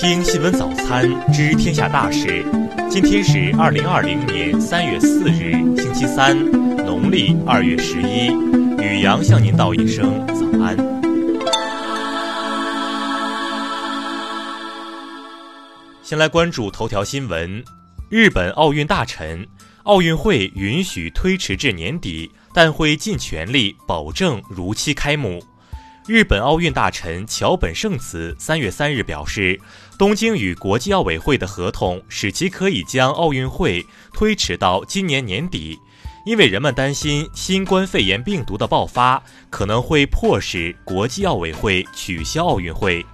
听新闻早餐知天下大事。今天是二零二零年三月四日，星期三，农历二月十一。雨阳向您道一声早安。先来关注头条新闻：日本奥运大臣，奥运会允许推迟至年底，但会尽全力保证如期开幕。日本奥运大臣桥本圣子三月三日表示，东京与国际奥委会的合同使其可以将奥运会推迟到今年年底，因为人们担心新冠肺炎病毒的爆发可能会迫使国际奥委会取消奥运会。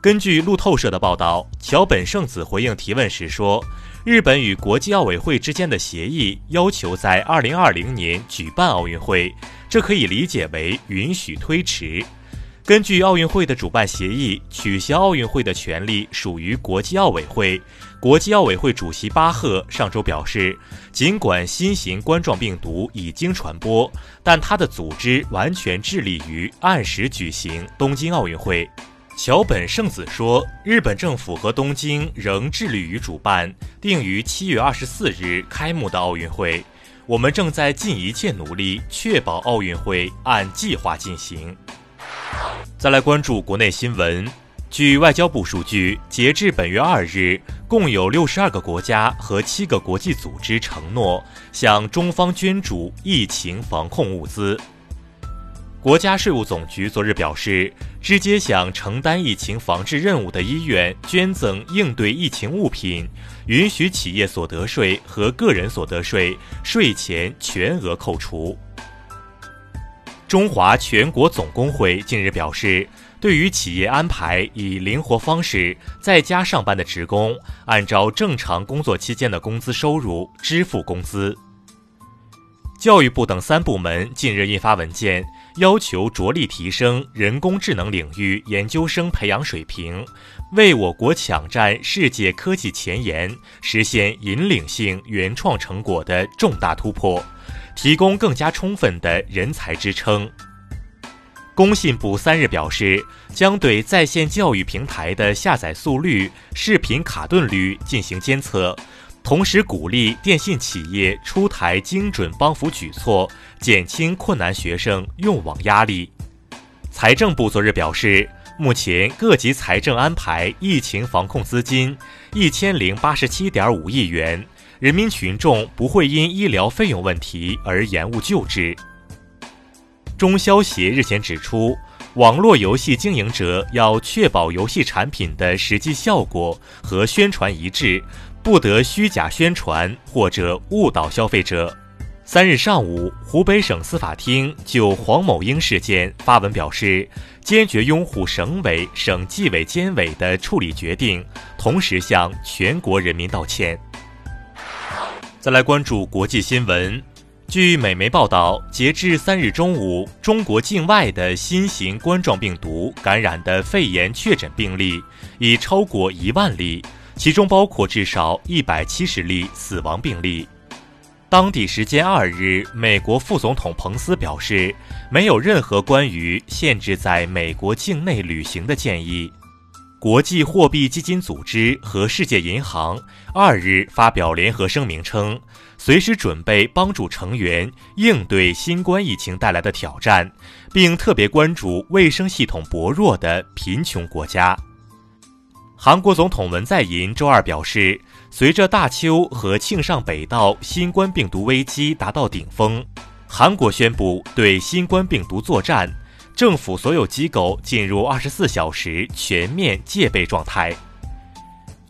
根据路透社的报道，桥本圣子回应提问时说，日本与国际奥委会之间的协议要求在二零二零年举办奥运会，这可以理解为允许推迟。根据奥运会的主办协议，取消奥运会的权利属于国际奥委会。国际奥委会主席巴赫上周表示，尽管新型冠状病毒已经传播，但他的组织完全致力于按时举行东京奥运会。桥本圣子说：“日本政府和东京仍致力于主办定于七月二十四日开幕的奥运会。我们正在尽一切努力确保奥运会按计划进行。”再来关注国内新闻。据外交部数据，截至本月二日，共有六十二个国家和七个国际组织承诺向中方捐助疫情防控物资。国家税务总局昨日表示，直接向承担疫情防治任务的医院捐赠应对疫情物品，允许企业所得税和个人所得税税前全额扣除。中华全国总工会近日表示，对于企业安排以灵活方式在家上班的职工，按照正常工作期间的工资收入支付工资。教育部等三部门近日印发文件，要求着力提升人工智能领域研究生培养水平，为我国抢占世界科技前沿、实现引领性原创成果的重大突破。提供更加充分的人才支撑。工信部三日表示，将对在线教育平台的下载速率、视频卡顿率进行监测，同时鼓励电信企业出台精准帮扶举措，减轻困难学生用网压力。财政部昨日表示，目前各级财政安排疫情防控资金一千零八十七点五亿元。人民群众不会因医疗费用问题而延误救治。中消协日前指出，网络游戏经营者要确保游戏产品的实际效果和宣传一致，不得虚假宣传或者误导消费者。三日上午，湖北省司法厅就黄某英事件发文表示，坚决拥护省委、省纪委监委的处理决定，同时向全国人民道歉。再来关注国际新闻。据美媒报道，截至三日中午，中国境外的新型冠状病毒感染的肺炎确诊病例已超过一万例，其中包括至少一百七十例死亡病例。当地时间二日，美国副总统彭斯表示，没有任何关于限制在美国境内旅行的建议。国际货币基金组织和世界银行二日发表联合声明称，随时准备帮助成员应对新冠疫情带来的挑战，并特别关注卫生系统薄弱的贫穷国家。韩国总统文在寅周二表示，随着大邱和庆尚北道新冠病毒危机达到顶峰，韩国宣布对新冠病毒作战。政府所有机构进入二十四小时全面戒备状态。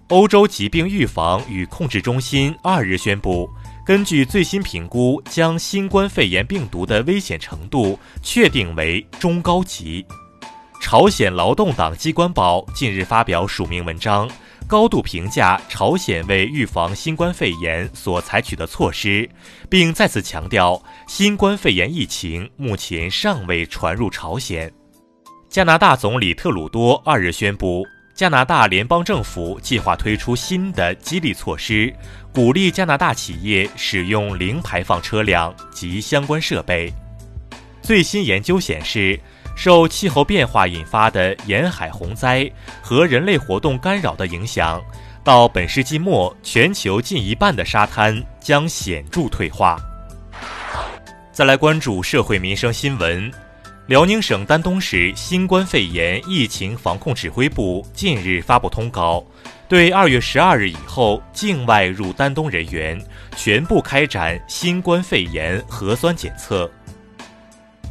欧洲疾病预防与控制中心二日宣布，根据最新评估，将新冠肺炎病毒的危险程度确定为中高级。朝鲜劳动党机关报近日发表署名文章。高度评价朝鲜为预防新冠肺炎所采取的措施，并再次强调新冠肺炎疫情目前尚未传入朝鲜。加拿大总理特鲁多二日宣布，加拿大联邦政府计划推出新的激励措施，鼓励加拿大企业使用零排放车辆及相关设备。最新研究显示。受气候变化引发的沿海洪灾和人类活动干扰的影响，到本世纪末，全球近一半的沙滩将显著退化。再来关注社会民生新闻。辽宁省丹东市新冠肺炎疫情防控指挥部近日发布通告，对二月十二日以后境外入丹东人员全部开展新冠肺炎核酸检测。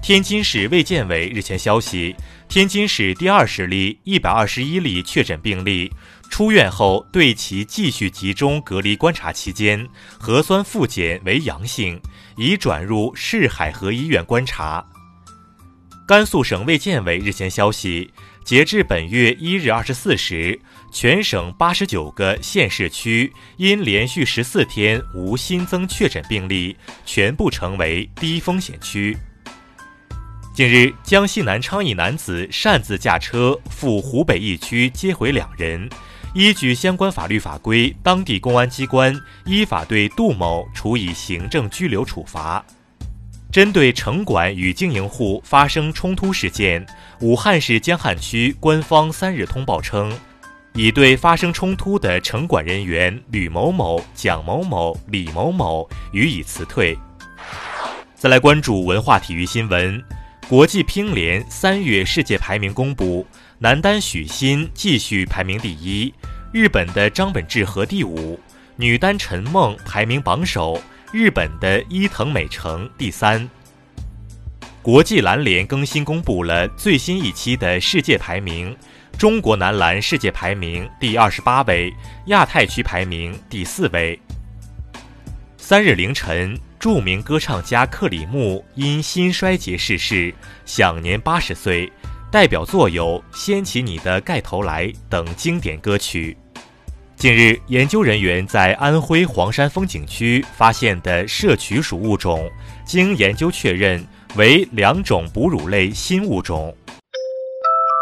天津市卫健委日前消息，天津市第二十例一百二十一例确诊病例出院后，对其继续集中隔离观察期间核酸复检为阳性，已转入市海河医院观察。甘肃省卫健委日前消息，截至本月一日二十四时，全省八十九个县市区因连续十四天无新增确诊病例，全部成为低风险区。近日，江西南昌一男子擅自驾车赴湖北一区接回两人，依据相关法律法规，当地公安机关依法对杜某处以行政拘留处罚。针对城管与经营户发生冲突事件，武汉市江汉区官方三日通报称，已对发生冲突的城管人员吕某某、蒋某某、李某某予以辞退。再来关注文化体育新闻，国际乒联三月世界排名公布，男单许昕继续排名第一，日本的张本智和第五，女单陈梦排名榜首。日本的伊藤美诚第三。国际篮联更新公布了最新一期的世界排名，中国男篮世界排名第二十八位，亚太区排名第四位。三日凌晨，著名歌唱家克里木因心衰竭逝世，享年八十岁。代表作有《掀起你的盖头来》等经典歌曲。近日，研究人员在安徽黄山风景区发现的摄取属物种，经研究确认为两种哺乳类新物种。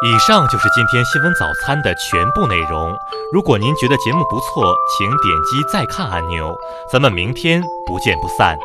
以上就是今天新闻早餐的全部内容。如果您觉得节目不错，请点击再看按钮。咱们明天不见不散。